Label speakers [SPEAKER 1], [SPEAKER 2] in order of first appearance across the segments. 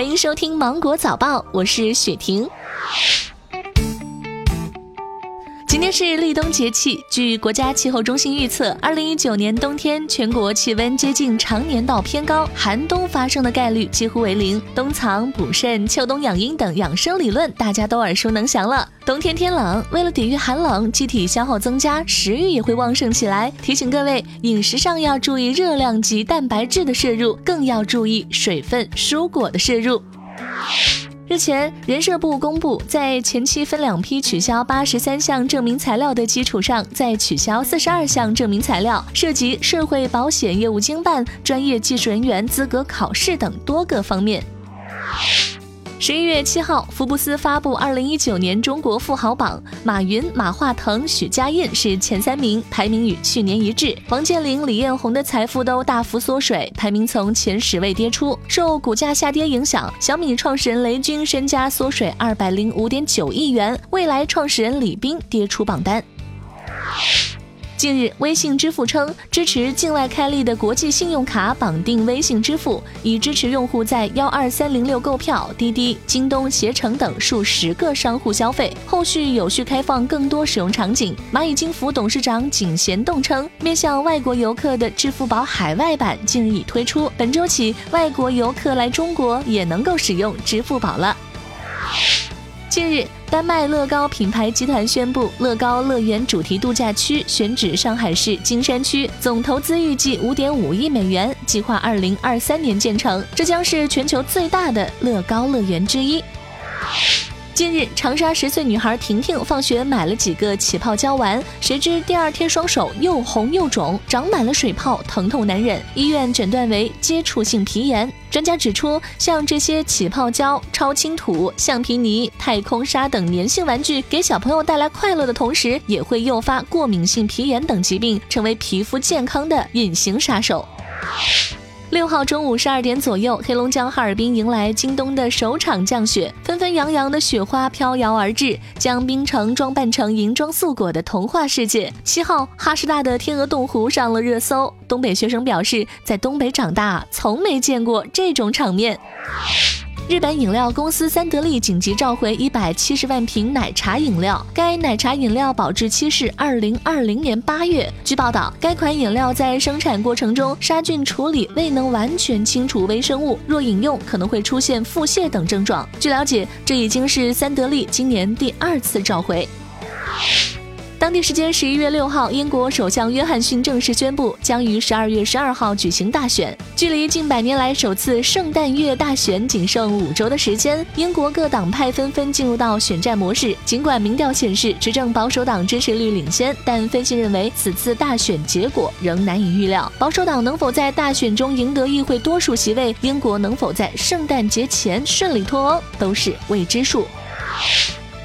[SPEAKER 1] 欢迎收听《芒果早报》，我是雪婷。今天是立冬节气，据国家气候中心预测，二零一九年冬天全国气温接近常年到偏高，寒冬发生的概率几乎为零。冬藏补肾、秋冬养阴等养生理论大家都耳熟能详了。冬天天冷，为了抵御寒冷，机体消耗增加，食欲也会旺盛起来。提醒各位，饮食上要注意热量及蛋白质的摄入，更要注意水分、蔬果的摄入。日前，人社部公布，在前期分两批取消八十三项证明材料的基础上，再取消四十二项证明材料，涉及社会保险业务经办、专业技术人员资格考试等多个方面。十一月七号，福布斯发布二零一九年中国富豪榜，马云、马化腾、许家印是前三名，排名与去年一致。王健林、李彦宏的财富都大幅缩水，排名从前十位跌出。受股价下跌影响，小米创始人雷军身家缩水二百零五点九亿元，未来创始人李斌跌出榜单。近日，微信支付称支持境外开立的国际信用卡绑定微信支付，以支持用户在幺二三零六购票、滴滴、京东、携程等数十个商户消费。后续有序开放更多使用场景。蚂蚁金服董事长井贤栋称，面向外国游客的支付宝海外版近日已推出，本周起，外国游客来中国也能够使用支付宝了。近日，丹麦乐高品牌集团宣布，乐高乐园主题度假区选址上海市金山区，总投资预计五点五亿美元，计划二零二三年建成。这将是全球最大的乐高乐园之一。近日，长沙十岁女孩婷婷放学买了几个起泡胶丸，谁知第二天双手又红又肿，长满了水泡，疼痛难忍。医院诊断为接触性皮炎。专家指出，像这些起泡胶、超轻土、橡皮泥、太空沙等粘性玩具，给小朋友带来快乐的同时，也会诱发过敏性皮炎等疾病，成为皮肤健康的隐形杀手。六号中午十二点左右，黑龙江哈尔滨迎来京冬的首场降雪，纷纷扬扬的雪花飘摇而至，将冰城装扮成银装素裹的童话世界。七号，哈师大的天鹅洞湖上了热搜，东北学生表示，在东北长大，从没见过这种场面。日本饮料公司三得利紧急召回一百七十万瓶奶茶饮料，该奶茶饮料保质期是二零二零年八月。据报道，该款饮料在生产过程中杀菌处理未能完全清除微生物，若饮用可能会出现腹泻等症状。据了解，这已经是三得利今年第二次召回。当地时间十一月六号，英国首相约翰逊正式宣布，将于十二月十二号举行大选。距离近百年来首次圣诞月大选仅剩五周的时间，英国各党派纷纷进入到选战模式。尽管民调显示执政保守党支持率领先，但分析认为此次大选结果仍难以预料。保守党能否在大选中赢得议会多数席位，英国能否在圣诞节前顺利脱欧，都是未知数。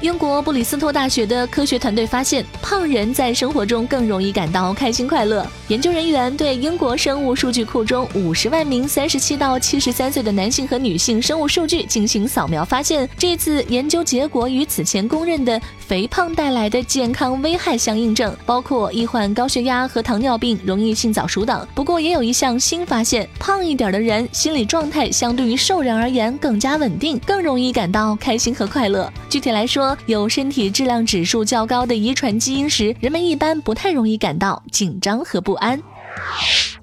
[SPEAKER 1] 英国布里斯托大学的科学团队发现，胖人在生活中更容易感到开心快乐。研究人员对英国生物数据库中五十万名三十七到七十三岁的男性和女性生物数据进行扫描，发现这次研究结果与此前公认的肥胖带来的健康危害相印证，包括易患高血压和糖尿病、容易性早熟等。不过，也有一项新发现：胖一点的人心理状态相对于瘦人而言更加稳定，更容易感到开心和快乐。具体来说有身体质量指数较高的遗传基因时，人们一般不太容易感到紧张和不安。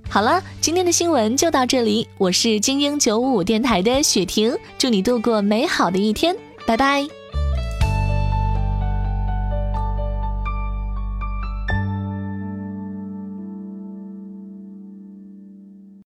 [SPEAKER 1] 好了，今天的新闻就到这里，我是精英九五五电台的雪婷，祝你度过美好的一天，拜拜。